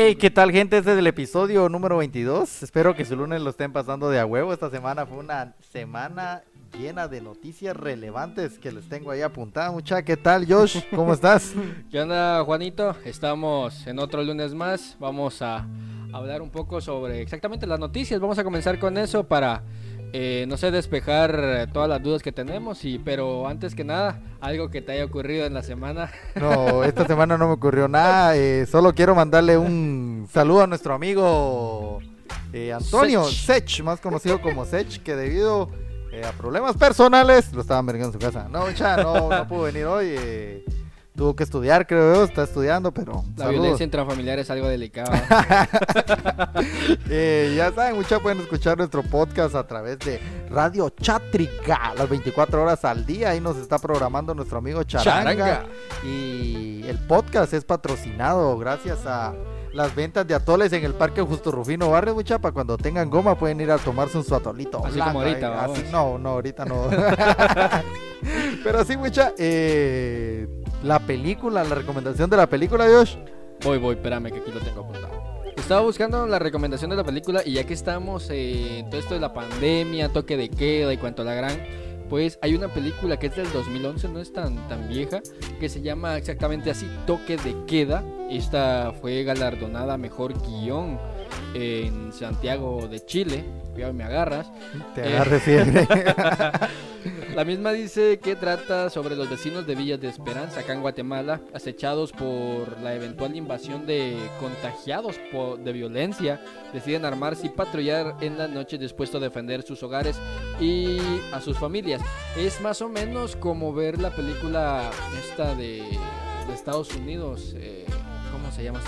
Hey, ¿qué tal gente? Este es el episodio número 22. Espero que su lunes lo estén pasando de a huevo. Esta semana fue una semana llena de noticias relevantes que les tengo ahí apuntadas. Mucha, ¿qué tal Josh? ¿Cómo estás? ¿Qué onda Juanito? Estamos en otro lunes más. Vamos a hablar un poco sobre exactamente las noticias. Vamos a comenzar con eso para eh, no sé, despejar todas las dudas que tenemos, y, pero antes que nada, algo que te haya ocurrido en la semana. No, esta semana no me ocurrió nada, eh, solo quiero mandarle un saludo a nuestro amigo eh, Antonio Sech. más conocido como Sech, que debido a problemas personales lo estaban vergando en su casa. No, ya, no, no pudo venir hoy tuvo que estudiar, creo yo, está estudiando, pero. La violencia intrafamiliar es algo delicado. Eh, ya saben, muchachos, pueden escuchar nuestro podcast a través de Radio Chátrica, las 24 horas al día. Ahí nos está programando nuestro amigo Charanga. Y el podcast es patrocinado gracias a las ventas de atoles en el Parque Justo Rufino Barrio, mucha, para cuando tengan goma pueden ir a tomarse un su atolito. Así como ahorita, así, no, no, ahorita no. Pero sí, mucha, eh, la película, la recomendación de la película, Josh. Voy, voy, espérame que aquí lo tengo apuntado. Estaba buscando la recomendación de la película y ya que estamos en todo esto de la pandemia, toque de queda y cuanto a la gran, pues hay una película que es del 2011, no es tan, tan vieja, que se llama exactamente así, Toque de Queda. Esta fue galardonada mejor guion en Santiago de Chile. Cuidado, me agarras. Te agarres siempre. La misma dice que trata sobre los vecinos de Villas de Esperanza, acá en Guatemala, acechados por la eventual invasión de contagiados de violencia, deciden armarse y patrullar en la noche dispuestos a defender sus hogares y a sus familias. Es más o menos como ver la película esta de, Estados Unidos, eh, ¿cómo se llama?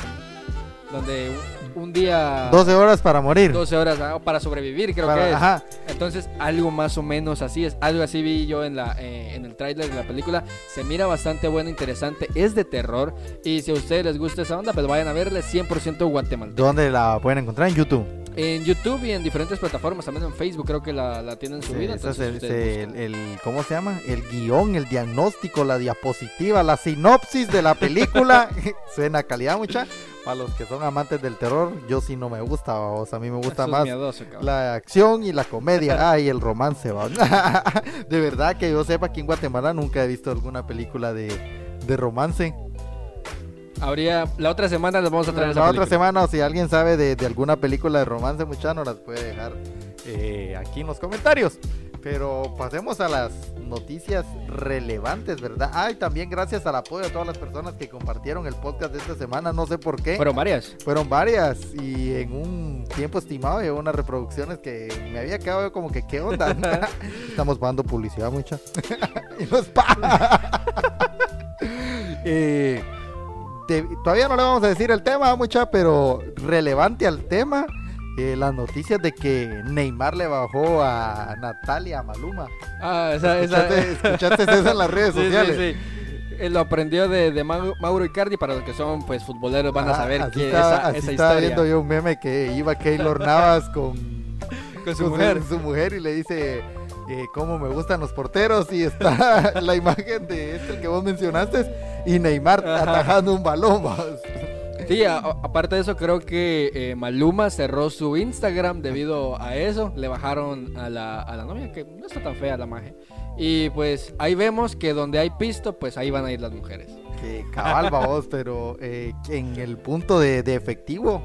Donde un, día... 12 horas para morir. 12 horas ah, para sobrevivir, creo que es. Ajá. Entonces, algo más o menos así es. Algo así vi yo en, la, eh, en el tráiler de la película. Se mira bastante bueno, interesante. Es de terror. Y si a ustedes les gusta esa onda, pues vayan a verle 100% Guatemala. ¿Dónde la pueden encontrar? En YouTube. En YouTube y en diferentes plataformas, también en Facebook creo que la, la tienen subida. es el, ¿cómo se llama? El guion, el diagnóstico, la diapositiva, la sinopsis de la película. Suena calidad mucha. Para los que son amantes del terror, yo sí no me gusta, o sea, a mí me gusta más la acción y la comedia, ay, el romance, ¿va? de verdad que yo sepa que en Guatemala nunca he visto alguna película de, de romance. Habría, la otra semana les vamos a traer la, la otra semana, o si alguien sabe de, de alguna película de romance, muchachos, nos las puede dejar eh, aquí en los comentarios. Pero pasemos a las noticias relevantes, ¿verdad? Ah, y también gracias al apoyo de todas las personas que compartieron el podcast de esta semana, no sé por qué. Fueron varias. Fueron varias y en un tiempo estimado llegó unas reproducciones que me había quedado como que, ¿qué onda? Estamos pagando publicidad mucha. y nos paga. eh, todavía no le vamos a decir el tema mucha, pero relevante al tema las noticias de que Neymar le bajó a Natalia Maluma. Ah, esa, ¿Escuchaste, esa... ¿escuchaste eso en las redes sociales? Sí, sí, lo aprendió de, de, Mauro Icardi para los que son pues futboleros van a ah, saber que esa, esa estaba viendo yo un meme que iba Keylor Navas con, con su mujer. su mujer y le dice eh, cómo me gustan los porteros y está la imagen de este que vos mencionaste y Neymar atajando un balón. Sí, aparte de eso, creo que eh, Maluma cerró su Instagram debido a eso. Le bajaron a la, novia, que no está tan fea la magia. Y pues ahí vemos que donde hay pisto, pues ahí van a ir las mujeres. Que cabal, vos, pero eh, en el punto de, de efectivo,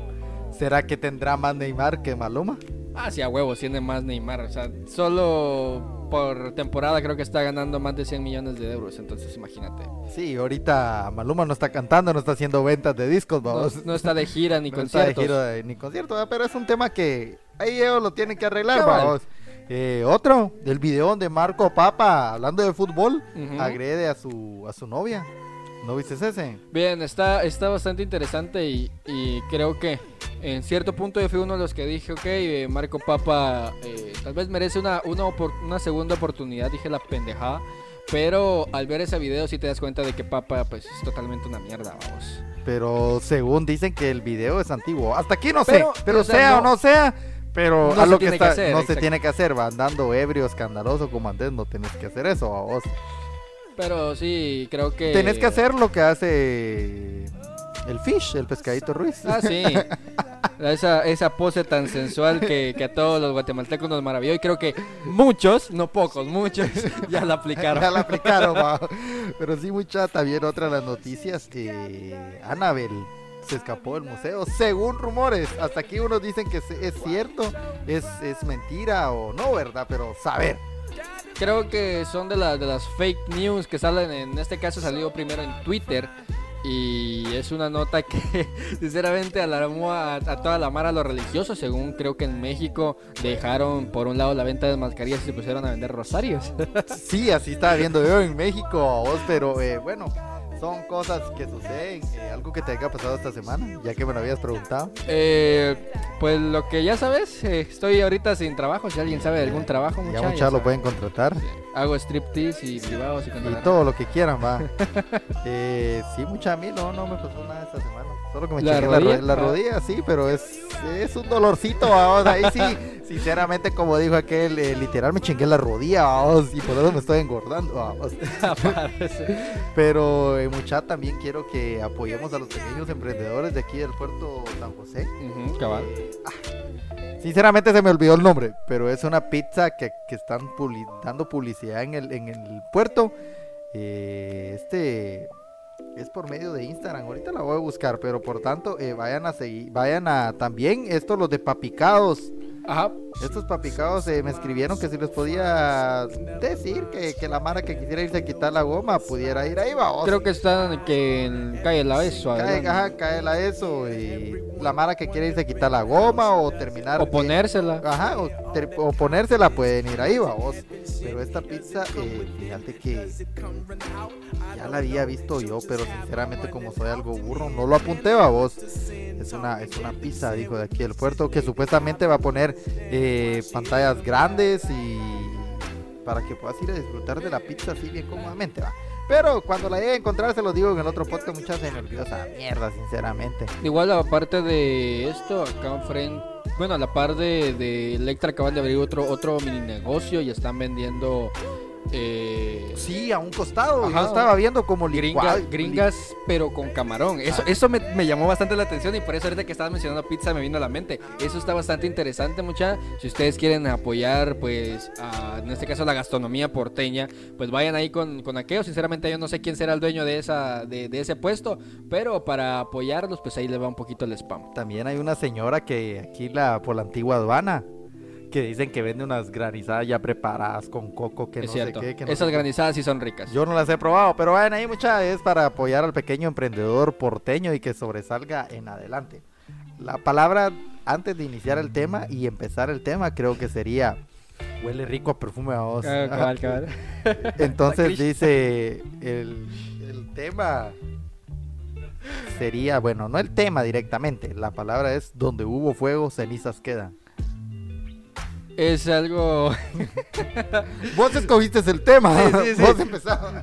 ¿será que tendrá más Neymar que Maluma? Ah, sí, a huevos, tiene más Neymar. O sea, solo por temporada creo que está ganando más de 100 millones de euros, entonces imagínate. Sí, ahorita Maluma no está cantando, no está haciendo ventas de discos, vamos. No, está de gira ni no conciertos. Está de gira ni concierto, pero es un tema que ahí ellos lo tienen que arreglar, vamos. Eh, otro, el video de Marco Papa hablando de fútbol, agrede a su a su novia. ¿No viste ese? Bien, está, está bastante interesante y, creo que en cierto punto yo fui uno de los que dije, ok, eh, Marco Papa eh, tal vez merece una, una, una, segunda oportunidad, dije la pendejada, pero al ver ese video sí te das cuenta de que Papa pues es totalmente una mierda, vamos. Pero según dicen que el video es antiguo, hasta aquí no sé, pero sea, o no sea... Pero a lo que, está, no se tiene que hacer, va andando ebrio, escandaloso como antes, no tenés que hacer eso, vos. Pero sí, creo que. Tenés que hacer lo que hace El fish, el pescadito Ruiz. Ah, sí. Esa, esa pose tan sensual que, que a todos los guatemaltecos nos maravilló y creo que muchos, no pocos, muchos ya la aplicaron. Ya la aplicaron, va. Pero sí, mucha, también otra de las noticias. Eh, Anabel se escapó del museo, según rumores. Hasta aquí unos dicen que es cierto, es, es mentira o no, ¿verdad? Pero saber. Creo que son de, la, de las fake news que salen, en este caso salió primero en Twitter. Y es una nota que sinceramente alarmó a, toda la mara a los religiosos. Según creo que en México dejaron por un lado la venta de mascarillas y se pusieron a vender rosarios. Sí, así estaba viendo yo en México, vos, pero eh, bueno, son cosas que suceden. eh, algo que te haya pasado esta semana, ya que me lo habías preguntado. Eh, pues lo que ya sabes, eh, estoy ahorita sin trabajo. Si alguien sabe de algún trabajo, mucha, muchachos ya lo sabe. pueden contratar. Hago striptease y privados y todo lo que quieran, va. Eh, sí, mucha a mí no, no me pasó nada esta semana. Solo que me ¿La rodilla? ro- la rodilla, sí, pero es, es un dolorcito, vamos. Ahí sí, sinceramente, como dijo aquel, eh, literal me chingué la rodilla, vamos, y por eso me estoy engordando, vamos. Pero, eh, mucha, también quiero que apoyemos a los pequeños emprendedores de aquí del puerto San José. Ujú, cabal. Eh, ah, sinceramente se me olvidó el nombre, pero es una pizza que, que están publi- dando publicidad en el, en el puerto. Eh, este es por medio de Instagram. Ahorita la voy a buscar, pero por tanto eh, vayan a seguir, vayan a también estos los de papicados. Ajá. Estos papicados eh, me escribieron que si les podía decir que, que la mara que quisiera irse a quitar la goma pudiera ir ahí, vamos. Creo que están que en calle La Beso. Cae, ajá, caela eso y la mara que quiere irse a quitar la goma o terminar O ponérsela. Ajá, o, ter- o ponérsela pueden ir ahí, vamos. Pero esta pizza, eh, fíjate que ya la había visto yo, pero sinceramente como soy algo burro, no lo apunté, vos. Es una, es una pizza, dijo de aquí del puerto, que supuestamente va a poner eh, pantallas grandes y para que puedas ir a disfrutar de la pizza así bien cómodamente, va. Pero cuando la llegue a encontrar, se los digo en el otro podcast, muchas se me mierda, sinceramente. Igual aparte de esto, acá enfrente, bueno, a la par de, de Electra acaban de abrir otro, otro mini negocio y están vendiendo eh, Sí, a un costado. Ajá. Yo estaba viendo como gringas, gringas, pero con camarón. Eso, Ah. eso me, me llamó bastante la atención y por eso ahorita que estabas mencionando pizza me vino a la mente. Eso está bastante interesante, mucha. Si ustedes quieren apoyar, pues, a- en este caso la gastronomía porteña, pues vayan ahí con, con aquello. Sinceramente yo no sé quién será el dueño de, esa, de, de ese puesto, pero para apoyarlos, pues ahí le va un poquito el spam. También hay una señora que aquí la por la antigua aduana que dicen que vende unas granizadas ya preparadas con coco que es no cierto. sé qué. Que no Esas sé qué. granizadas sí son ricas. Yo no las he probado, pero vayan ahí mucha es para apoyar al pequeño emprendedor porteño y que sobresalga en adelante. La palabra antes de iniciar el tema y empezar el tema creo que sería huele rico a perfume a vos. Ah, cabal, cabal. Entonces dice el, el tema sería, bueno, no el tema directamente, la palabra es donde hubo fuego, cenizas quedan. Es algo... Vos escogiste el tema, Sí, sí, sí. vos empezabas.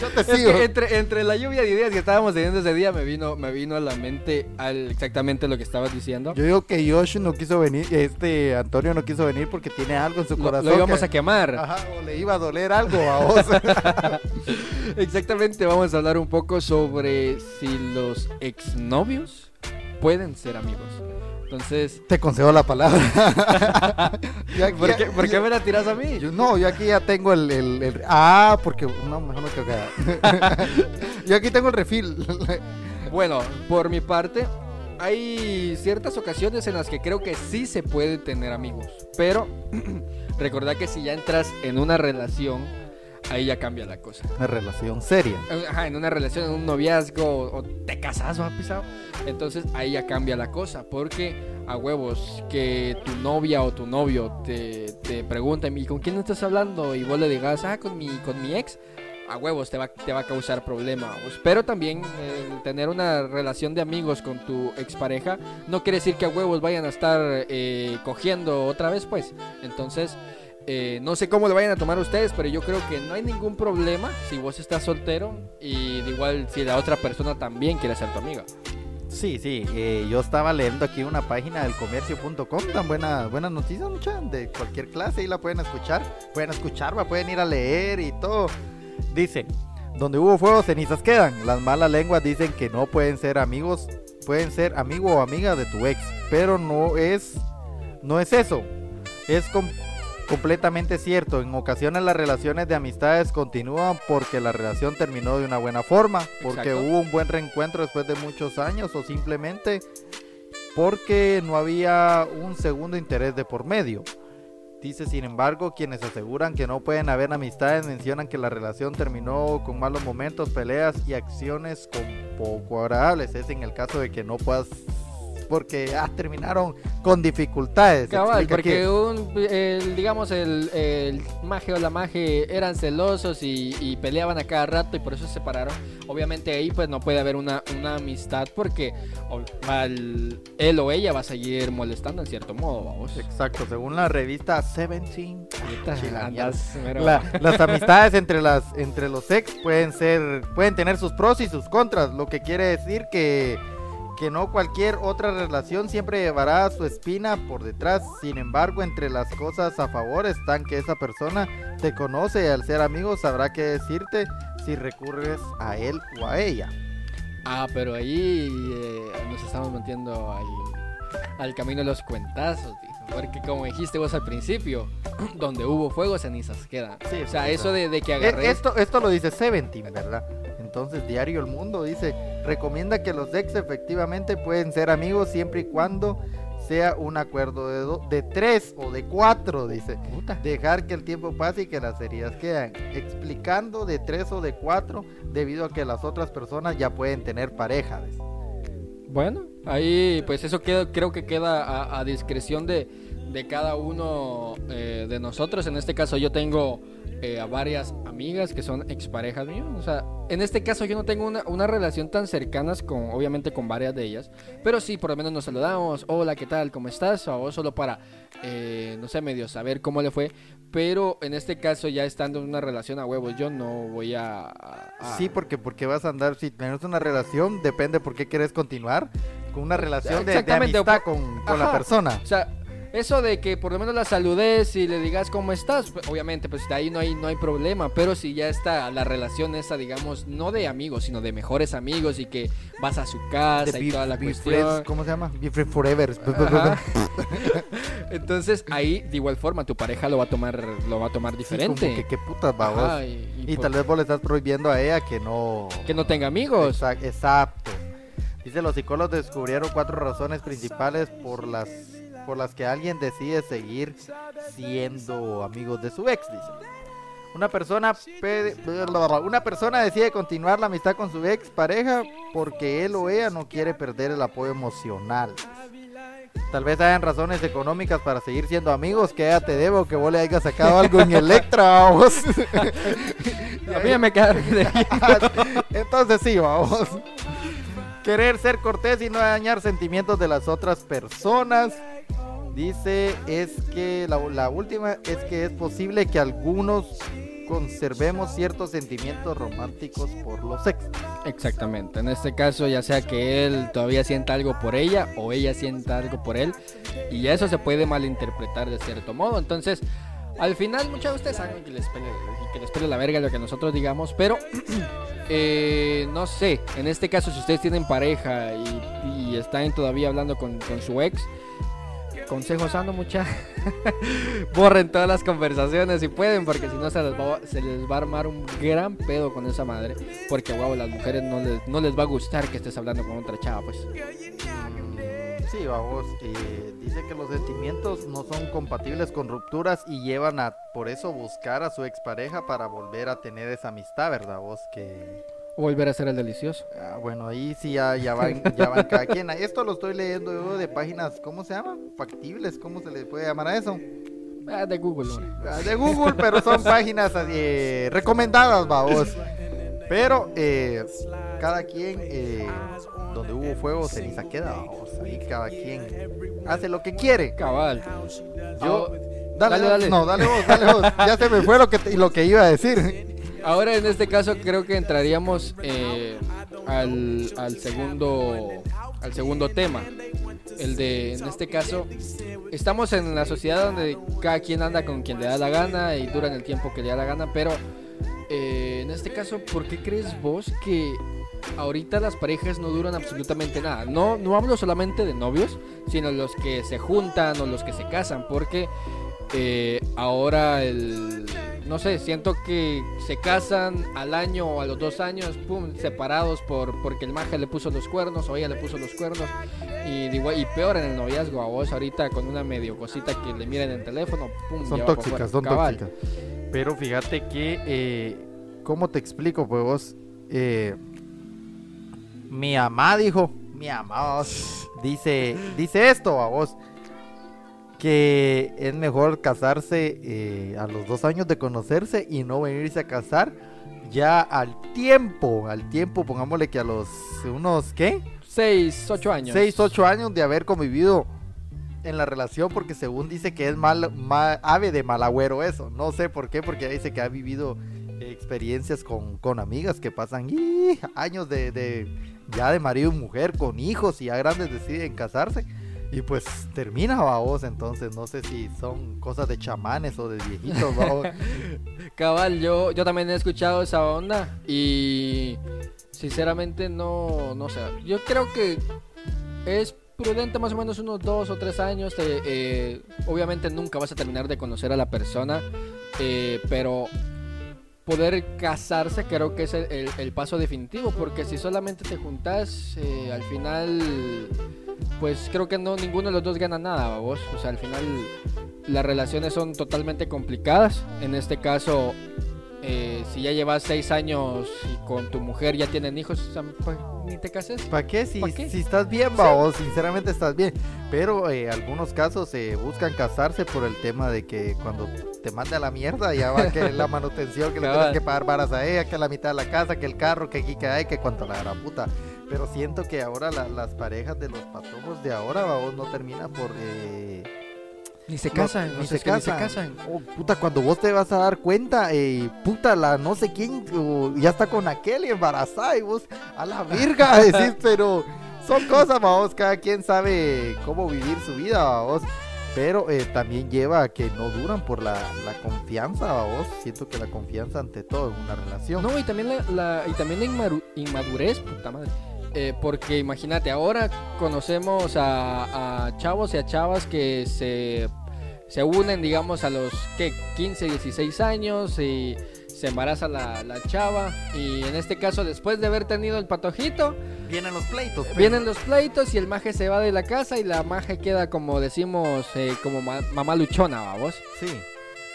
Yo te Es sigo. que entre, entre la lluvia de ideas que estábamos teniendo ese día me vino, me vino a la mente al- exactamente lo que estabas diciendo. Yo digo que Josh no quiso venir, este Antonio no quiso venir porque tiene algo en su Lo, corazón. lo íbamos que- a quemar. Ajá, o le iba a doler algo a vos. Exactamente, vamos a hablar un poco sobre si los exnovios pueden ser amigos. Entonces, Te concedo la palabra. Aquí ¿por qué, por qué yo- me la tiras a mí? yo- no, yo aquí ya tengo el, el- el- Ah, porque... No, mejor no creo que... yo aquí tengo el refil. Bueno, por mi parte, hay ciertas ocasiones en las que creo que sí se puede tener amigos. Pero recordad que si ya entras en una relación, ahí ya cambia la cosa. Una relación seria. Ajá, en una relación, en un noviazgo, o te casas, ¿va pisado? Entonces ahí ya cambia la cosa, porque a huevos que tu novia o tu novio te, te pregunta, ¿y con quién estás hablando? Y vos le digas, ah, con mi, con mi ex, a huevos te va, te va a causar problema. vos. Pero también el tener una relación de amigos con tu expareja no quiere decir que a huevos vayan a estar eh, cogiendo otra vez, pues. Entonces... Eh, no sé cómo le vayan a tomar ustedes, pero yo creo que no hay ningún problema si vos estás soltero y igual si la otra persona también quiere ser tu amiga. Sí, sí, eh, yo estaba leyendo aquí una página del comercio.com, tan buena, buenas noticias, mucha, de cualquier clase, ahí la pueden escuchar, pueden escuchar, va, pueden ir a leer y todo. Dice, Donde hubo fuego, cenizas quedan. Las malas lenguas dicen que no pueden ser amigos, pueden ser amigo o amiga de tu ex, pero no es, no es eso. Es com- completamente cierto. En ocasiones las relaciones de amistades continúan porque la relación terminó de una buena forma, porque Exacto. hubo un buen reencuentro después de muchos años o simplemente porque no había un segundo interés de por medio. Dice, sin embargo, quienes aseguran que no pueden haber amistades mencionan que la relación terminó con malos momentos, peleas y acciones con poco agradables. Es en el caso de que no puedas, porque ah, terminaron con dificultades. Cabal, porque aquí. un, el, digamos, el, el maje o la maje eran celosos y, y peleaban a cada rato y por eso se separaron. Obviamente ahí pues no puede haber una, una amistad porque al- él o ella va a seguir molestando en cierto modo, vamos. Exacto, según la revista Seventeen. Andas, La- las amistades entre las entre los ex pueden ser pueden tener sus pros y sus contras, lo que quiere decir que que no cualquier otra relación siempre llevará su espina por detrás. Sin embargo, entre las cosas a favor están que esa persona te conoce y al ser amigos sabrá qué decirte si recurres a él o a ella. Ah, pero ahí eh, nos estamos metiendo al, al camino de los cuentazos, tío. Porque como dijiste vos al principio, donde hubo fuego, cenizas quedan. Sí, o sea, eso de, de que Eh, agarré... Esto, esto lo dice Seventeen, ¿verdad? Entonces, Diario El Mundo dice, recomienda que los ex efectivamente pueden ser amigos siempre y cuando sea un acuerdo de, do- de tres o de cuatro, dice. Puta. Dejar que el tiempo pase y que las heridas quedan. Explicando de tres o de cuatro debido a que las otras personas ya pueden tener pareja. Bueno, ahí pues eso queda, creo que queda a, a discreción de, de cada uno eh, de nosotros. En este caso yo tengo eh, a varias amigas que son exparejas mías. O sea, en este caso yo no tengo una, una relación tan cercana con, obviamente con varias de ellas. Pero sí, por lo menos nos saludamos. Hola, ¿qué tal? ¿Cómo estás? O solo para, eh, no sé, medio saber cómo le fue. Pero en este caso ya estando en una relación a huevos, yo no voy a... a- Sí, porque porque vas a andar, si tienes una relación, depende por qué quieres continuar con una relación de, de amistad con, con la persona. O sea, eso de que por lo menos la saludes y le digas cómo estás, pues, obviamente, pues de ahí no hay, no hay problema. Pero si ya está la relación esa, digamos, no de amigos, sino de mejores amigos y que vas a su casa y Be- toda la cuestión. Friends, ¿Cómo se llama? Be Friends Forever. Ajá. Entonces ahí de igual forma tu pareja lo va a tomar lo va a tomar Sí, diferente. como que qué putas babos. Y, y Y por- tal vez vos le estás prohibiendo a ella que no. que no tenga amigos. Exac- Exacto. Dice los psicólogos descubrieron cuatro razones principales por las por las que alguien decide seguir siendo amigos de su ex, dice. Una persona una persona decide continuar la amistad con su ex pareja porque él o ella no quiere perder el apoyo emocional. Tal vez hayan razones económicas para seguir siendo amigos, que ella te debo que vos le hayas sacado algo en Electra, vamos. A mí ya me queda Entonces sí, vamos. Querer ser cortés y no dañar sentimientos de las otras personas. Dice es que la, última es que es posible que algunos conservemos ciertos sentimientos románticos por los ex. Exactamente. En este caso, ya sea que él todavía sienta algo por ella o ella sienta algo por él. Y eso se puede malinterpretar de cierto modo. Entonces, al final, muchos de ustedes saben que les pele, que les pele la verga lo que nosotros digamos. Pero, eh, no sé. En este caso, si ustedes tienen pareja y, están todavía hablando con su ex. Consejo sano, mucha. Borren todas las conversaciones si pueden, porque si no se les, va, se les va a armar un gran pedo con esa madre. Porque, wow, las mujeres no les, no les va a gustar que estés hablando con otra chava, pues. Sí, vamos. eh, dice que los sentimientos no son compatibles con rupturas y llevan a por eso buscar a su expareja para volver a tener esa amistad, ¿verdad? Vos que Volver a ser el delicioso. Ah, bueno, ahí sí ya, ya, van, ya van cada quien. Esto lo estoy leyendo yo de páginas, ¿cómo se llama? Factibles, ¿cómo se le puede llamar a eso? Ah, de Google. Ah, De Google, pero son páginas eh, recomendadas, vamos. Pero eh, cada quien, eh, donde hubo fuego, ceniza queda, vamos. Ahí cada quien hace lo que quiere. Cabal. Yo, Ah, dale, dale, dale. No, dale vos, dale vos. Ya se me fue lo que, te- lo que iba a decir. Ahora en este caso creo que entraríamos eh, al, al segundo al segundo tema. El de, en este caso, estamos en la sociedad donde cada quien anda con quien le da la gana y duran el tiempo que le da la gana, pero eh, en este caso, ¿por qué crees vos que ahorita las parejas no duran absolutamente nada? No, no hablo solamente de novios, sino los que se juntan o los que se casan, porque eh, ahora el no sé, siento que se casan al año o a los dos años, pum, separados por porque el maje le puso los cuernos o ella le puso los cuernos y digo, y peor en el noviazgo a vos ahorita con una medio cosita que le miren en el teléfono, pum, son tóxicas, son Cabal. tóxicas. Pero fíjate que, eh, ¿cómo te explico? Pues vos, eh, mi mamá dijo, mi mamá dice, dice esto a vos, que es mejor casarse eh, a los dos años de conocerse y no venirse a casar ya al tiempo, al tiempo, pongámosle que a los unos, ¿qué? Seis, ocho años. 6, 8 años de haber convivido en la relación porque según dice que es mal, ma- ave de mal agüero eso. No sé por qué, porque dice que ha vivido experiencias con, con amigas que pasan años de, de- ya de marido y mujer con hijos y ya grandes deciden casarse. Y pues termina, vos, entonces no sé si son cosas de chamanes o de viejitos, vamos. Cabal, yo, yo también he escuchado esa onda y sinceramente no, no sé. Yo creo que es prudente más o menos unos dos o tres años. eh, eh, obviamente nunca vas a terminar de conocer a la persona, eh, pero poder casarse creo que es el, paso definitivo, porque si solamente te juntas, al final, pues creo que no ninguno de los dos gana nada, vos. O sea, al final las relaciones son totalmente complicadas. En este caso, eh, si ya llevas seis años y con tu mujer ya tienen hijos, pues, ni te cases. ¿Para qué? Si, ¿Pa' qué? si estás bien, vamos, sinceramente estás bien. Pero eh, algunos casos eh, buscan casarse por el tema de que cuando te manda a la mierda ya va que la manutención, que le tienes que pagar varas a ella, que la mitad de la casa, que el carro, que aquí, que hay, que cuanto la gran puta. Pero siento que ahora la- las parejas de los patojos de ahora, vamos, no termina por... eh, Ni se no- casan, ni o sea, se es ni casan. casan. Oh, puta, cuando vos te vas a dar cuenta, eh, puta, la no sé quién, ya está con aquel embarazada y vos a la virga, decís, pero son cosas, vamos, cada quien sabe cómo vivir su vida, vamos. Pero eh, también lleva a que no duran por la, la confianza, vamos. Siento que la confianza ante todo en una relación. No, y también la, la- y también la inmadurez, puta madre. Eh, porque imagínate, ahora conocemos a, a chavos y a chavas que se, se unen, digamos, a los ¿qué? 15, 16 años y se embaraza la, la chava. Y en este caso, después de haber tenido el patojito, Vienen los pleitos. pues. vienen los pleitos y el maje se va de la casa y la maje queda, como decimos, eh, como ma- mamá luchona, vamos. Sí.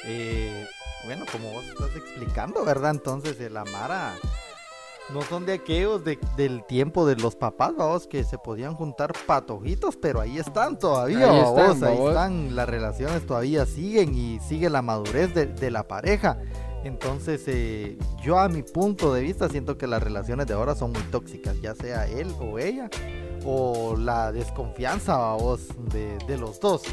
Eh, bueno, como vos estás explicando, ¿verdad? Entonces, el Amara no son de aquellos de- del tiempo de los papás, vamos, que se podían juntar patojitos, pero ahí están todavía, Ahí están, ahí están, las relaciones todavía siguen y sigue la madurez de, de la pareja. Entonces, eh, yo a mi punto de vista siento que las relaciones de ahora son muy tóxicas, ya sea él o ella, o la desconfianza, vamos, de, de los dos.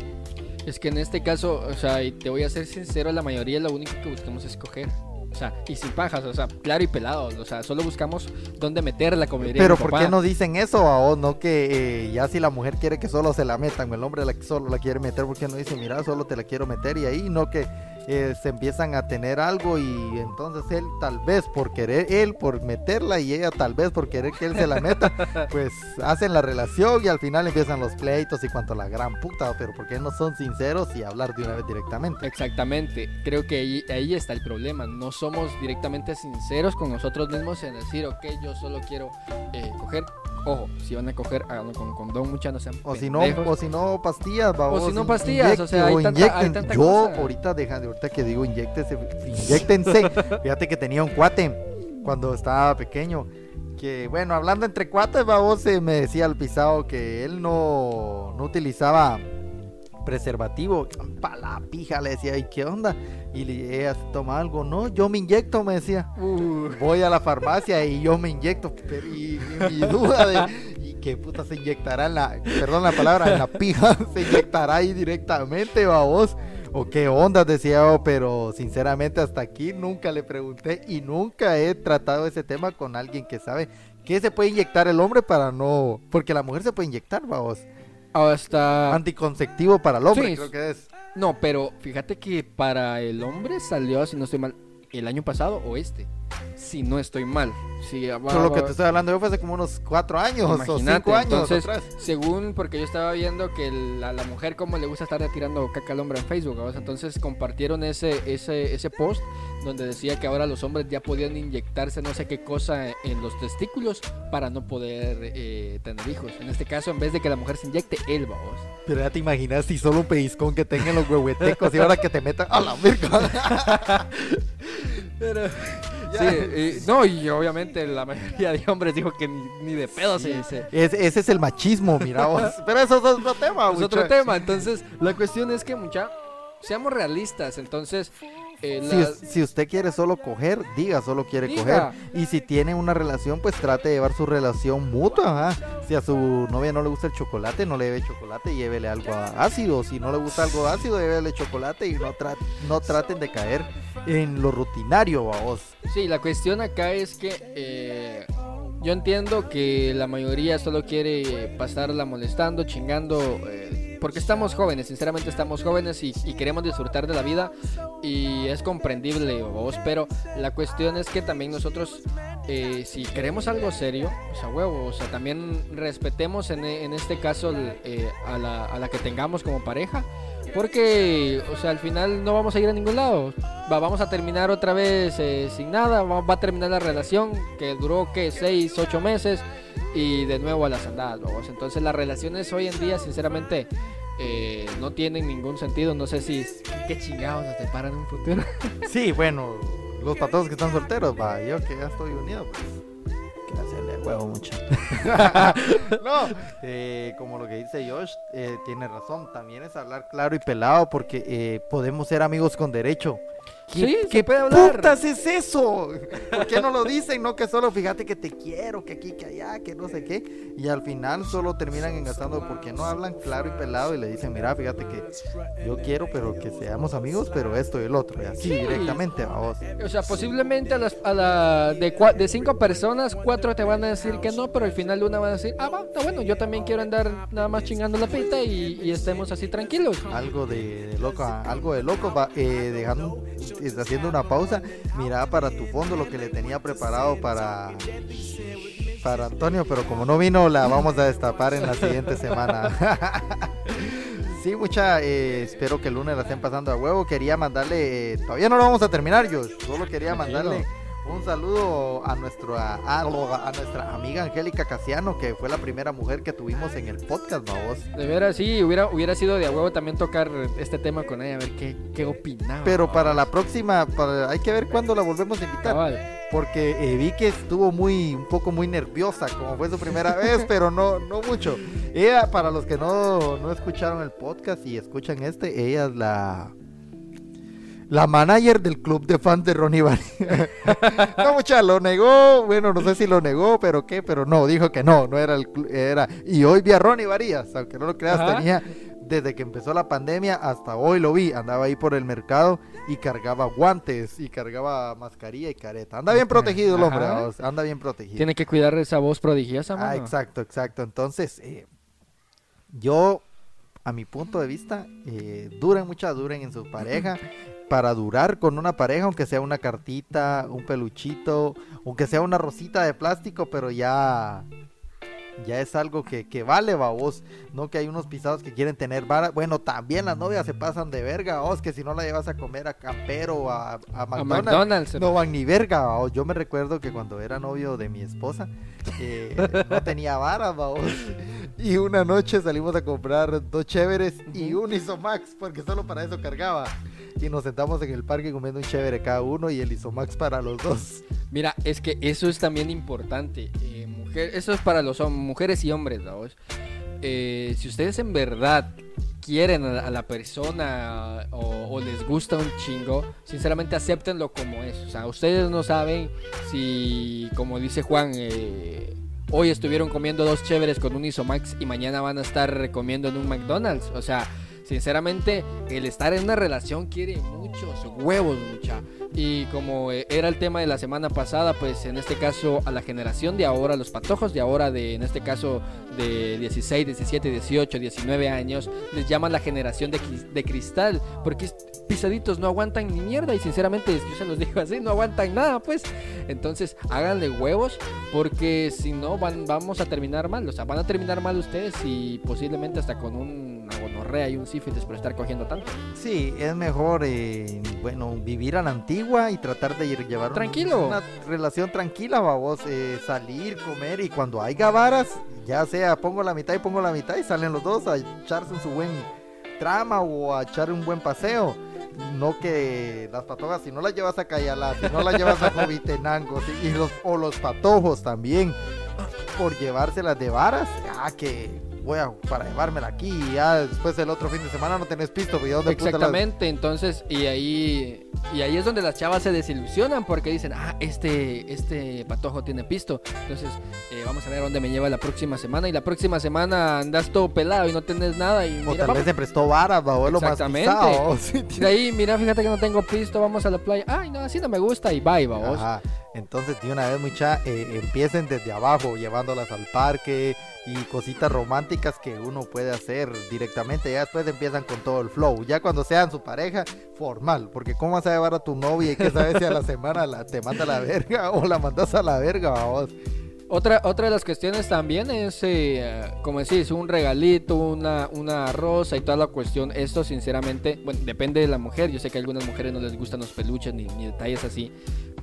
Es que en este caso, o sea, y te voy a ser sincero, la mayoría lo único que buscamos es coger. O sea, y sin pajas, o sea, claro y pelado. O sea, solo buscamos dónde meterla, como diría Pero ¿por papá. qué no dicen eso vos? No que eh, ya si la mujer quiere que solo se la metan, o el hombre la solo la quiere meter, ¿por qué no dice, mira, solo te la quiero meter y ahí no que eh, se empiezan a tener algo y entonces él tal vez por querer él por meterla y ella tal vez por querer que él se la meta, pues hacen la relación y al final empiezan los pleitos y cuanto la gran puta, pero ¿por qué no son sinceros y hablar de una vez directamente? Exactamente, creo que ahí, ahí está el problema. No somos directamente sinceros con nosotros mismos en decir, ok, yo solo quiero eh, coger. Ojo, si van a coger, háganlo con condón, muchas no sean O si no, pendejos. o si no pastillas, vamos. si no pastillas, o sea, hay tanta- hay tanta Yo cosa. ahorita deja de ahorita que digo inyectense, inyectense. Fíjate que tenía un cuate cuando estaba pequeño. Que bueno, hablando entre cuates, babos, eh, me decía al pisado que él no, no utilizaba preservativo. Pa' la pija le decía, ¿y qué onda? Y le, ella toma algo, no, yo me inyecto, me decía. Uh, Voy a la farmacia y yo me inyecto. Pero, y, y mi duda de. ¿Y qué puta se inyectará en la. Perdón la palabra, en la pija? ¿Se inyectará ahí directamente, babos? ¿O qué onda? Decía yo, pero sinceramente hasta aquí nunca le pregunté y nunca he tratado ese tema con alguien que sabe qué se puede inyectar el hombre para no. Porque la mujer se puede inyectar, babos. Hasta... Anticonceptivo para el hombre, Sí. creo que es. No, pero fíjate que para el hombre salió, si no estoy mal, el año pasado o este. Si no estoy mal. Si, va- Solo que va- te estoy hablando yo fue hace como unos cuatro años o Imagínate, cinco años entonces, atrás. según, porque yo estaba viendo que el- a la mujer como le gusta estar tirando caca al hombre en Facebook, entonces compartieron ese, ese, ese post donde decía que ahora los hombres ya podían inyectarse no sé qué cosa en los testículos para no poder eh, tener hijos. En este caso, en vez de que la mujer se inyecte, él, vamos. Pero ya te imaginas si solo un pellizcón que tengan los huehuetecos y ahora que te metan a la verga. Pero. Sí, eh, no, y obviamente la mayoría de hombres dijo que ni, ni de pedo se dice. Es- ese es el machismo, mira vos. Pero eso es otro tema, es otro tema. Entonces, la cuestión es que, mucha, seamos realistas. Entonces, eh, Si, usted quiere solo coger, diga solo quiere Diga. coger. Y si tiene una relación, pues trate de llevar su relación mutua. Si a su novia no le gusta el chocolate, no le lleve chocolate, llévele algo ácido. Si no le gusta algo ácido, llévele chocolate y no, tra- no traten de caer en lo rutinario, vos. Sí, la cuestión acá es que eh, yo entiendo que la mayoría solo quiere pasarla molestando, chingando, eh, porque estamos jóvenes, sinceramente estamos jóvenes y, queremos disfrutar de la vida y es comprendible, vos, pero la cuestión es que también nosotros, eh, si queremos algo serio, o sea, huevo, o sea, también respetemos en, este caso eh, a, la, a la que tengamos como pareja. Porque, o sea, al final no vamos a ir a ningún lado. Va- vamos a terminar otra vez eh, sin nada. Va, va a terminar la relación que duró, que 6, 8 meses. Y de nuevo a las andadas, vamos. Entonces, las relaciones hoy en día, sinceramente, eh, no tienen ningún sentido. No sé si. ¿Qué chingados nos deparan en un futuro? Sí, bueno, los patos que están solteros, va, yo que ya estoy unido, pues que hacerle huevo mucho. no, eh, como lo que dice Josh, eh, tiene razón, también es hablar claro y pelado porque eh, podemos ser amigos con derecho. ¿Qué, Sí, qué puede hablar. putas es eso? ¿Por qué no lo dicen? No que solo fíjate que te quiero, que aquí, que allá, que no sé qué. Y al final solo terminan engastando porque no hablan claro y pelado y le dicen, mira, fíjate que yo quiero, pero que seamos amigos, pero esto y el otro. Y así Sí. directamente, vamos. O sea, posiblemente a las a la, de, cua- de cinco personas, cuatro te van a decir que no, pero al final una va a decir, ah, va, está bueno, yo también quiero andar nada más chingando la pita y, y estemos así tranquilos. algo de, de loco, algo de loco, va, eh, dejando, haciendo una pausa, mira para tu fondo lo que le tenía preparado para para Antonio, pero como no vino la vamos a destapar en la siguiente semana. Sí, mucha, eh, espero que el lunes la estén pasando a huevo. Quería mandarle, eh, todavía no lo vamos a terminar, yo solo quería mandarle un saludo a nuestro a, a- a nuestra amiga Angélica Casiano, que fue la primera mujer que tuvimos en el podcast, vos. De veras, sí, hubiera, hubiera sido de a huevo también tocar este tema con ella, a ver qué, qué opinaba. Pero para la próxima, para- hay que ver cuándo la volvemos a invitar. Cabal. Porque eh, vi que estuvo muy, un poco muy nerviosa, como fue su primera vez, pero no, no mucho. Ella, para los que no, no escucharon el podcast y escuchan este, ella es la, la manager del club de fans de Ronnie Bari. no, mucha, lo negó, bueno, no sé si lo negó, pero qué, pero no, dijo que no, no era el era. Y hoy vi a Ronnie Varías, aunque no lo creas, Ajá. tenía, desde que empezó la pandemia hasta hoy lo vi, andaba ahí por el mercado y cargaba guantes y cargaba mascarilla y careta. Anda bien protegido el hombre, Ajá. anda bien protegido. Tiene que cuidar esa voz prodigiosa, Ah, mano. exacto, exacto. Entonces, eh, yo, a mi punto de vista, eh, duren muchas, duren en su pareja. Para durar con una pareja, aunque sea una cartita, un peluchito, aunque sea una rosita de plástico, pero ya, ya es algo que, que vale, vos. No que hay unos pisados que quieren tener vara. Bueno, también las novias se pasan de verga, vos, que si no la llevas a comer a Campero o a, a A McDonald's, no van ni verga, vaos. Yo me recuerdo que cuando era novio de mi esposa, eh, no tenía varas, vaos. Y una noche salimos a comprar dos chéveres y un Isomax, porque solo para eso cargaba. Y nos sentamos en el parque comiendo un chévere cada uno y el Isomax para los dos. Mira, es que eso es también importante. eh, mujer, eso es para los mujeres y hombres, ¿vamos? Eh, si ustedes en verdad quieren a, a la persona o, o les gusta un chingo, sinceramente acéptenlo como es. O sea, ustedes no saben si, como dice Juan, eh, hoy estuvieron comiendo dos chéveres con un Isomax y mañana van a estar comiendo en un McDonald's. O sea, sinceramente, el estar en una relación quiere muchos huevos, mucha. Y como eh, era el tema de la semana pasada, pues en este caso a la generación de ahora, los patojos de ahora, de en este caso de 16, 17, 18, 19 años, les llaman la generación de, de cristal, porque pisaditos no aguantan ni mierda y sinceramente yo se los digo así, no aguantan nada, pues. Entonces háganle huevos, porque si no van, vamos a terminar mal, o sea, van a terminar mal ustedes y posiblemente hasta con una gonorrea y un sífilis por estar cogiendo tanto. Sí, es mejor, eh, bueno, vivir a la antigua y tratar de ir- llevar Tranquilo. una relación tranquila, vamos, eh, salir, comer y cuando haya varas, ya sea pongo la mitad y pongo la mitad y salen los dos a echarse en su buen trama o a echar un buen paseo. No que las patojas, si no las llevas a Cayalá, si no las llevas a Jovitenango, sí, y los, o los patojos también, por llevárselas de varas, ya que voy a para llevármela aquí y ya después el otro fin de semana no tenés pisto, ¿y dónde las- Exactamente, entonces, y ahí, y ahí es donde las chavas se desilusionan porque dicen, ah, este, este patojo tiene pisto, entonces eh, vamos a ver a dónde me lleva la próxima semana, y la próxima semana andas todo pelado y no tenés nada, y O mira, tal vamos- vez se prestó varas, va, o es lo más pisado. de ahí, mira, fíjate que no tengo pisto, vamos a la playa, ay, no, así no me gusta, y bye, vamos. Ajá. Entonces, de una vez, mucha, eh, empiecen desde abajo, llevándolas al parque y cositas románticas que uno puede hacer directamente. Ya después empiezan con todo el flow. Ya cuando sean su pareja, formal. Porque, ¿cómo vas a llevar a tu novia y que sabes si a la semana la, te manda a la verga o la mandas a la verga, vamos? Otra, otra de las cuestiones también es, eh, como decís, un regalito, una, una rosa y toda la cuestión. Esto, sinceramente, bueno, depende de la mujer. Yo sé que a algunas mujeres no les gustan los peluches ni detalles así.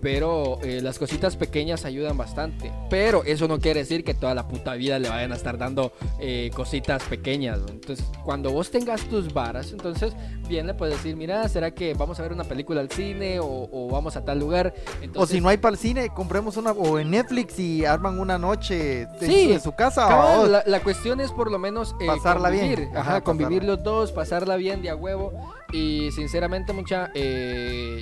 Pero eh, las cositas pequeñas ayudan bastante. Pero eso no quiere decir que toda la puta vida le vayan a estar dando eh, cositas pequeñas. ¿no? Entonces, cuando vos tengas tus varas, entonces bien le puedes decir, mira, ¿será que vamos a ver una película al cine o, o vamos a tal lugar? O si no hay para el cine, compremos una, o en Netflix y arman una noche en, Sí. su, en su casa, Cabal, la, la cuestión es por lo menos eh, Pasarla bien. convivir, Ajá, Ajá, convivir pasarla. los dos, pasarla bien de a huevo. Y sinceramente, mucha. eh,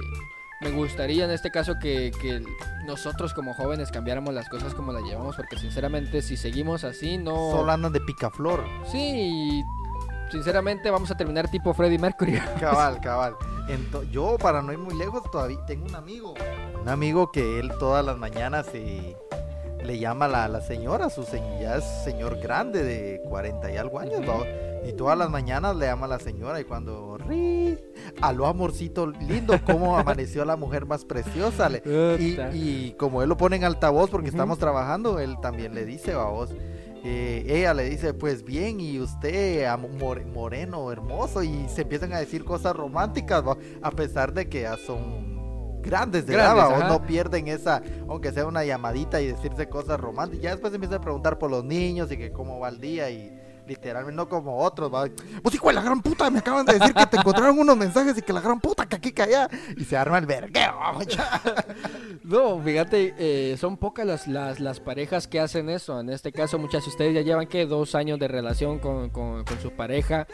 me gustaría en este caso que, que nosotros como jóvenes cambiáramos las cosas como las llevamos, porque sinceramente, si seguimos así, no. Solo andan de picaflor. Sí, sinceramente vamos a terminar tipo Freddie Mercury. Cabal, cabal. Ento- yo, para no ir muy lejos, todavía tengo un amigo. Un amigo que él todas las mañanas eh, le llama a la, la señora, su señor, ya es señor grande de 40 y algo años. ¿va? Y todas las mañanas le llama a la señora y cuando ri, aló amorcito lindo, cómo amaneció la mujer más preciosa. le- y, y como él lo pone en altavoz porque estamos trabajando, él también le dice, vamos. Eh, ella le dice, pues bien, y usted, am- more- moreno, hermoso, y se empiezan a decir cosas románticas, ¿va? a pesar de que ya son grandes de edad, Grandes, ¿va? o ajá. no pierden esa, aunque sea una llamadita y decirse cosas románticas. Ya después se empieza a preguntar por los niños y que cómo va el día y literalmente no como otros, ¿va? Vos hijo de la gran puta, me acaban de decir que te encontraron unos mensajes y que la gran puta que aquí allá, y se arma el vergueo. No, fíjate, eh, son pocas las, las, las parejas que hacen eso. En este caso, muchas de ustedes ya llevan que dos años de relación con, con- con su pareja.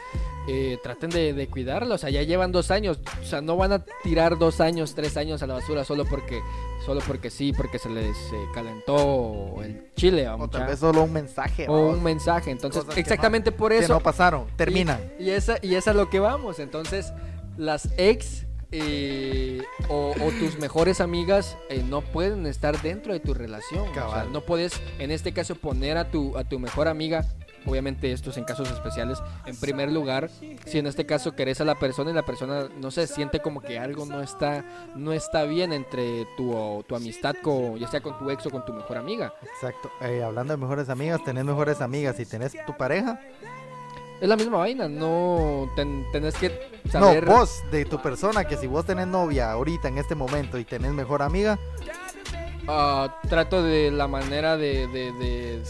Eh, traten de, de o sea, ya llevan dos años. O sea, no van a tirar dos años, tres años a la basura solo porque, solo porque sí, porque se les eh, calentó el chile. a O tal vez solo un mensaje, o un mensaje. Entonces, Cosas que exactamente por que eso. no pasaron, terminan. Y, y esa, y es a lo que vamos. Entonces, las ex eh, o, o tus mejores amigas eh, no pueden estar dentro de tu relación. O sea, no puedes, en este caso, poner a tu, a tu mejor amiga. Obviamente esto es en casos especiales. En primer lugar, si en este caso querés a la persona y la persona no se siente como que algo no está, no está bien entre tu, tu amistad, con, ya sea con tu ex o con tu mejor amiga. Exacto. Eh, hablando de mejores amigas, tenés mejores amigas y tenés tu pareja. Es la misma vaina, no ten- tenés que saber... No, vos, de tu persona, que si vos tenés novia ahorita en este momento y tenés mejor amiga, Ah, trato de la manera de, de- de,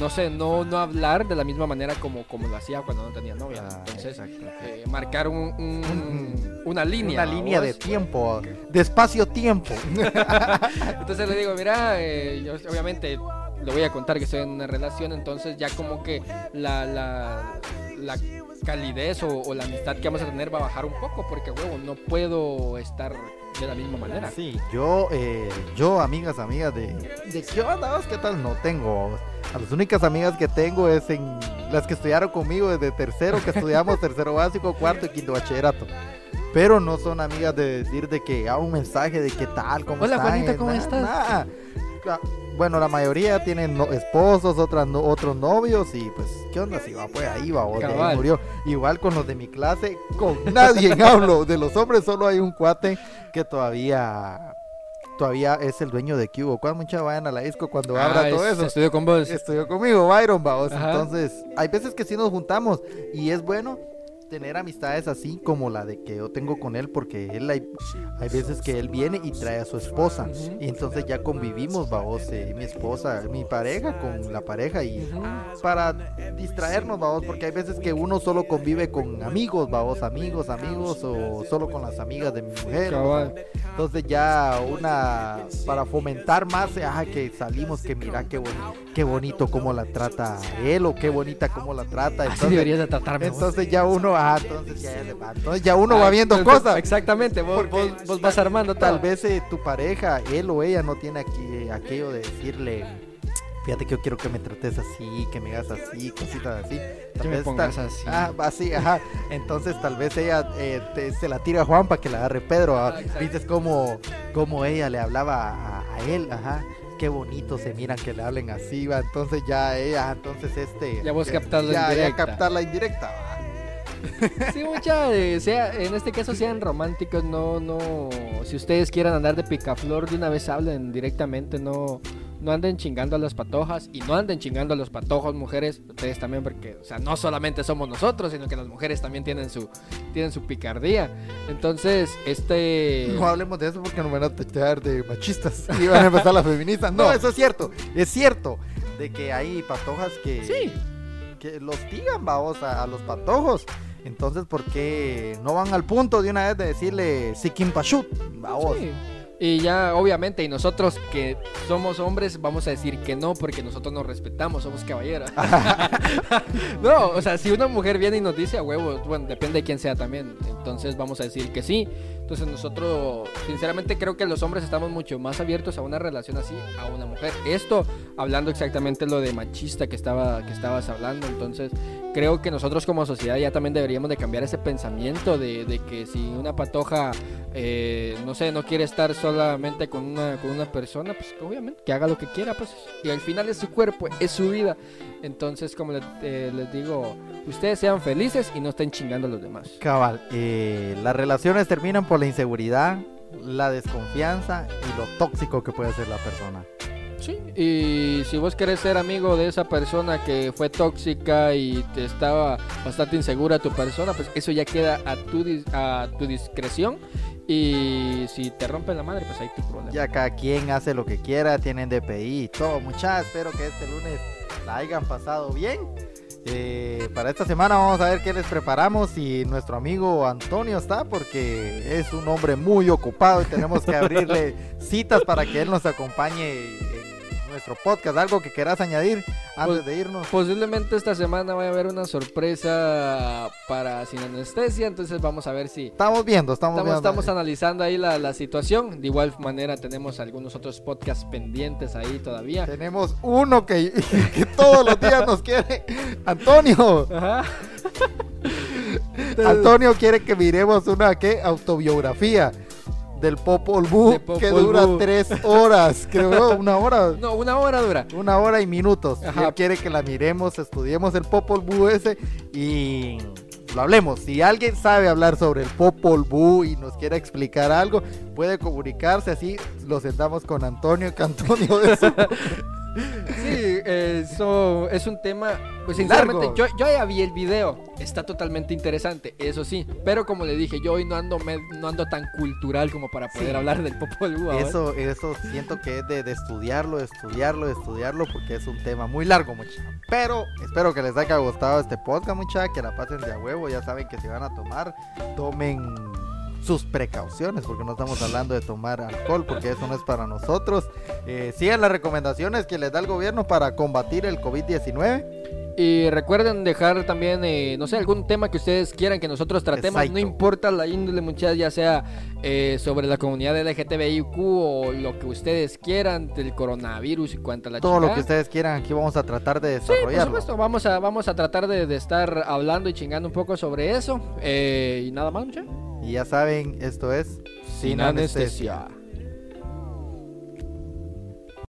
no sé, no, no hablar de la misma manera como, como lo hacía cuando no tenía novia. Ah, Entonces, eh, marcar un, un- una línea. una línea de tiempo, de espacio-tiempo. Entonces le digo, mira, eh, yo obviamente le voy a contar que estoy en una relación, entonces ya como que la, la, la calidez o, o la amistad que vamos a tener va a bajar un poco, porque, huevo, no puedo estar de la misma manera. Sí, yo, eh, yo, amigas, amigas de, de qué onda, qué tal, no tengo. A las únicas amigas que tengo es en las que estudiaron conmigo desde tercero, que estudiamos tercero básico, cuarto y quinto bachillerato. pero no son amigas de decir de que a un mensaje de qué tal, cómo Hola, están, Juanita, eh, ¿cómo na- estás? Bueno, la mayoría tienen no- esposos, otras no- otros novios y pues, ¿qué onda? Si va, pues ahí va, de ahí murió. Igual con los de mi clase, con nadie hablo. De los hombres solo hay un cuate que todavía todavía es el dueño de Cubo. Cuando muchachos vayan a la disco cuando abra Ah, todo es- eso. Estudió con vos. Estudió conmigo, Byron, vamos. Entonces, hay veces que sí nos juntamos y es bueno tener amistades así como la de que yo tengo con él porque él hay, hay veces que él viene y trae a su esposa Ujú. y entonces ya convivimos, vamos, eh, mi esposa, mi pareja con la pareja y Ujú. para distraernos, vamos, porque hay veces que uno solo convive con amigos, vamos, amigos, amigos o solo con las amigas de mi mujer. Entonces ya una para fomentar más, eh, ah, que salimos, que mira qué bonito, qué bonito cómo la trata él o qué bonita cómo la trata. Así Entonces, deberías de tratarme. vos. entonces ya uno, ah, entonces ya, entonces ya uno va Ah, viendo entonces, cosas. Exactamente, vos, vos- vos vas armando Tal todo. vez eh, tu pareja, él o ella no tiene aquí aquello de decirle, fíjate que yo quiero que me trates así, que me hagas así, cositas así. Tal Que me vez pongas tal- así. Ah, así, ajá. Entonces tal vez ella eh, te- se la tira a Juan para que la agarre Pedro. ah. Ah. Viste cómo, cómo ella le hablaba a, a él, ajá. Qué bonito se miran que le hablen así, va. Entonces ya ella, entonces este. Ya vos eh, captás la ya, ya indirecta. captar la indirecta, va. Sí, mucha, eh, sea, en este caso sean románticos, no, no, si ustedes quieren andar de picaflor, de una vez hablen directamente, no, no anden chingando a las patojas y no anden chingando a los patojos, mujeres, ustedes también, porque, o sea, no solamente somos nosotros, sino que las mujeres también tienen su, tienen su picardía. Entonces, este... No hablemos de eso porque nos van a tachar de machistas y van a empezar las feministas. No, No. eso es cierto. Es cierto de que hay patojas que, Sí, que los digan, vamos, a, a los patojos. Entonces, ¿por qué no van al punto de una vez de decirle Sikim Pashut? Vamos. Sí. Y ya, obviamente, y nosotros que somos hombres, vamos a decir que no, porque nosotros nos respetamos, somos caballeros. no, o sea, si una mujer viene y nos dice a huevos, bueno, depende de quién sea también, entonces vamos a decir que sí. Entonces nosotros, sinceramente, creo que los hombres estamos mucho más abiertos a una relación así, a una mujer. Esto, hablando exactamente lo de machista que, estaba, que estabas hablando, entonces creo que nosotros como sociedad ya también deberíamos de cambiar ese pensamiento de, de que si una patoja, eh, no sé, no quiere estar solamente con una, con una persona, pues obviamente que haga lo que quiera, pues y al final es su cuerpo, es su vida. Entonces, como les, eh, les digo, ustedes sean felices y no estén chingando a los demás. Cabal, eh, las relaciones terminan por la inseguridad, la desconfianza y lo tóxico que puede ser la persona. Sí, y si vos querés ser amigo de esa persona que fue tóxica y te estaba bastante insegura tu persona, pues eso ya queda a tu, a tu discreción. Y si te rompen la madre, pues ahí tu problema. Ya cada quien hace lo que quiera, tienen DPI y todo. Muchachos, espero que este lunes la hayan pasado bien. Eh, para esta semana vamos a ver qué les preparamos y nuestro amigo Antonio está porque es un hombre muy ocupado y tenemos que abrirle citas para que él nos acompañe nuestro podcast. ¿Algo que quieras añadir antes Pues- de irnos? Posiblemente esta semana vaya a haber una sorpresa para sin anestesia, entonces vamos a ver si Estamos viendo, estamos, estamos, viendo. estamos analizando ahí la, la situación. De igual manera tenemos algunos otros podcasts pendientes ahí todavía. Tenemos uno que, que todos los días nos quiere. Antonio. Ajá. Antonio quiere que miremos una ¿qué? autobiografía del Popol Vuh De Popol que dura Vuh. tres horas, creo, una hora, No, una hora dura. una hora y minutos. Y Ajá. él quiere que la miremos, estudiemos el Popol Vuh ese y lo hablemos. Si alguien sabe hablar sobre el Popol Vuh y nos quiere explicar algo, puede comunicarse así. Lo sentamos con Antonio, que Antonio de. Sí, eso es un tema, pues sinceramente, Largo. yo, yo ya vi el video, está totalmente interesante, eso sí, pero como le dije, yo hoy no ando, me- no ando tan cultural como para poder Sí. hablar del Popol Vuh. ahora. Eso, eso siento que es de, de estudiarlo, estudiarlo, estudiarlo, porque es un tema muy largo, muchachos. Pero espero que les haya gustado este podcast, muchachos, que la pasen de a huevo. Ya saben que si van a tomar, tomen sus precauciones, porque no estamos hablando de tomar alcohol, porque eso no es para nosotros. Eh, sigan las recomendaciones que les da el gobierno para combatir el COVID-19. Y recuerden dejar también, eh, no sé, algún tema que ustedes quieran que nosotros tratemos, Exacto. no importa la índole, muchachas, ya sea eh, sobre la comunidad LGTBIQ o lo que ustedes quieran del coronavirus y cuanta la Todo lo que ustedes quieran, aquí vamos a tratar de Sí, por desarrollarlo. supuesto, vamos a, vamos a tratar de, de estar hablando y chingando un poco sobre eso. Eh, y nada más, muchachos. Y ya saben, esto es Sin anestesia.